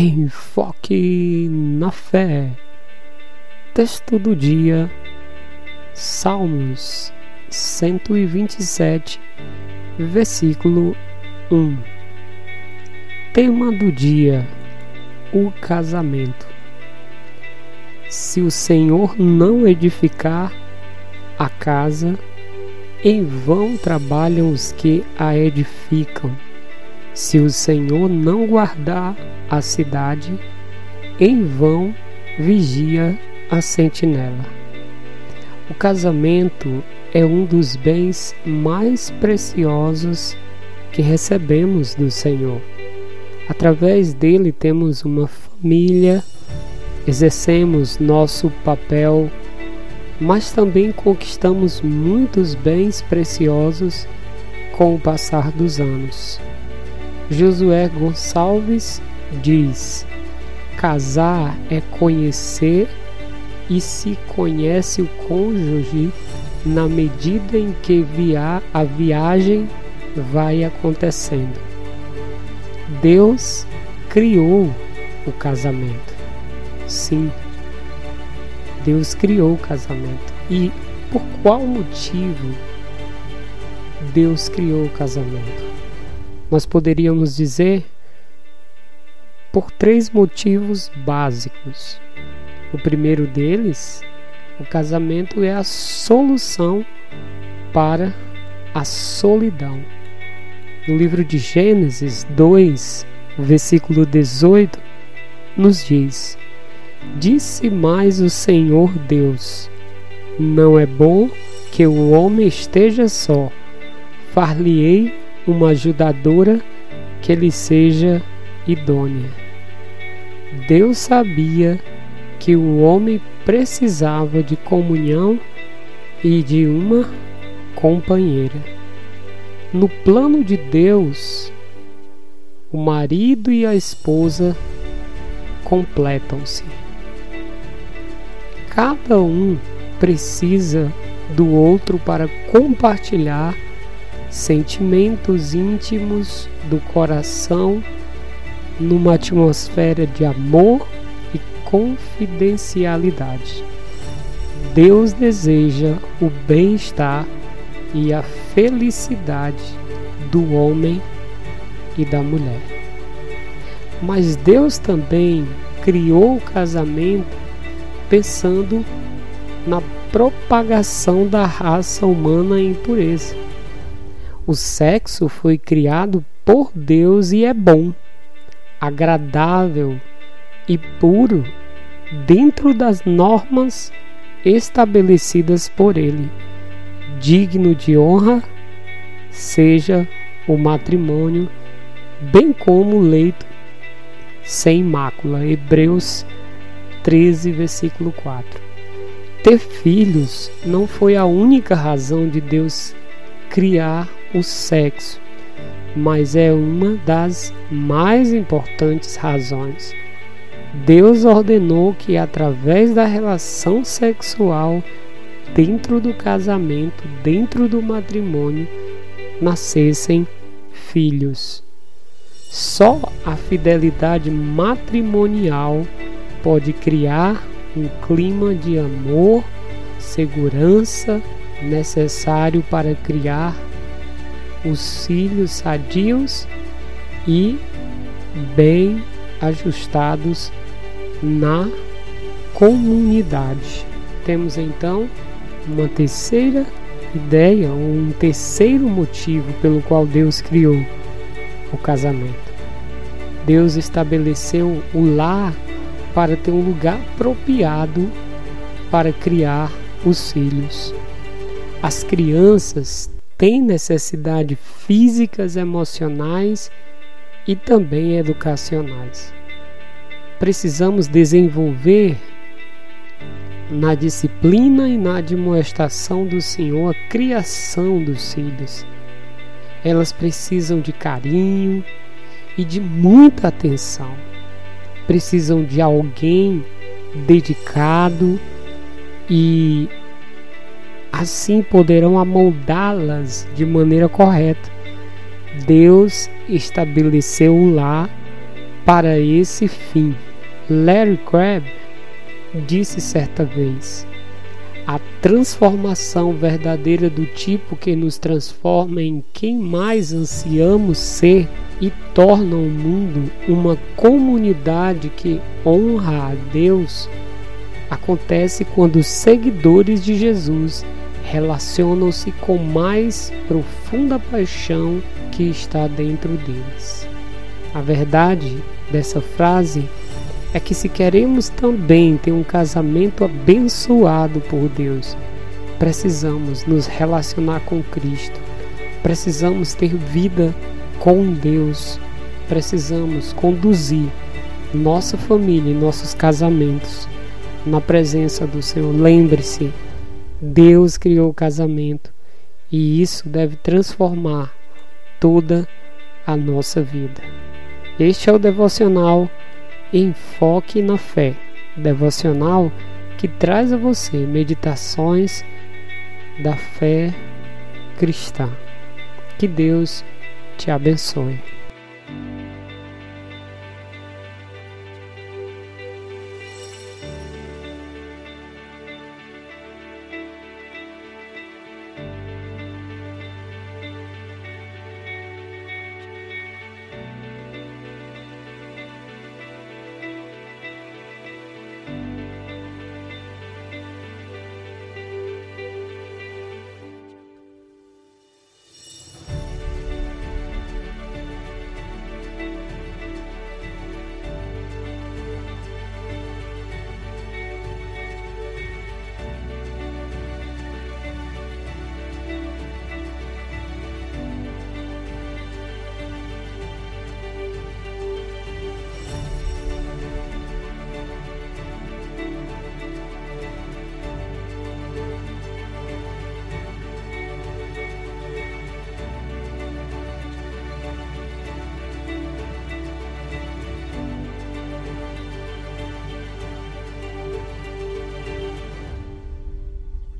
Enfoque na fé. Texto do dia, Salmos 127, versículo 1. Tema do dia: O casamento. Se o Senhor não edificar a casa, em vão trabalham os que a edificam. Se o Senhor não guardar a cidade, em vão vigia a sentinela. O casamento é um dos bens mais preciosos que recebemos do Senhor. Através dele temos uma família, exercemos nosso papel, mas também conquistamos muitos bens preciosos com o passar dos anos. Josué Gonçalves diz: Casar é conhecer e se conhece o cônjuge na medida em que via a viagem vai acontecendo. Deus criou o casamento. Sim, Deus criou o casamento. E por qual motivo Deus criou o casamento? Nós poderíamos dizer por três motivos básicos. O primeiro deles, o casamento é a solução para a solidão. No livro de Gênesis 2, versículo 18, nos diz: Disse mais o Senhor Deus: Não é bom que o homem esteja só. Far-lhe-ei uma ajudadora que lhe seja idônea. Deus sabia que o homem precisava de comunhão e de uma companheira. No plano de Deus, o marido e a esposa completam-se. Cada um precisa do outro para compartilhar sentimentos íntimos do coração numa atmosfera de amor e confidencialidade. Deus deseja o bem-estar e a felicidade do homem e da mulher. Mas Deus também criou o casamento pensando na propagação da raça humana em pureza. O sexo foi criado por Deus e é bom, agradável e puro dentro das normas estabelecidas por Ele. Digno de honra seja o matrimônio, bem como o leito sem mácula. Hebreus 13, versículo 4. Ter filhos não foi a única razão de Deus criar o sexo, mas é uma das mais importantes razões. Deus ordenou que através da relação sexual dentro do casamento, dentro do matrimônio, nascessem filhos. Só a fidelidade matrimonial pode criar um clima de amor, segurança necessário para criar os cílios sadios e bem ajustados na comunidade. Temos então uma terceira ideia, um terceiro motivo pelo qual Deus criou o casamento. Deus estabeleceu o lar para ter um lugar apropriado para criar os filhos. As crianças têm necessidades físicas, emocionais e também educacionais. Precisamos desenvolver na disciplina e na admoestação do Senhor a criação dos filhos. Elas precisam de carinho e de muita atenção. Precisam de alguém dedicado e assim poderão amoldá-las de maneira correta. Deus estabeleceu o lar para esse fim. Larry Crabb disse certa vez: a transformação verdadeira do tipo que nos transforma em quem mais ansiamos ser e torna o mundo uma comunidade que honra a Deus acontece quando os seguidores de Jesus relacionam-se com mais profunda paixão que está dentro deles. A verdade dessa frase é que se queremos também ter um casamento abençoado por Deus, precisamos nos relacionar com Cristo, precisamos ter vida com Deus, precisamos conduzir nossa família e nossos casamentos na presença do Senhor. Lembre-se, Deus criou o casamento e isso deve transformar toda a nossa vida. Este é o devocional Enfoque na Fé, devocional que traz a você meditações da fé cristã. Que Deus te abençoe.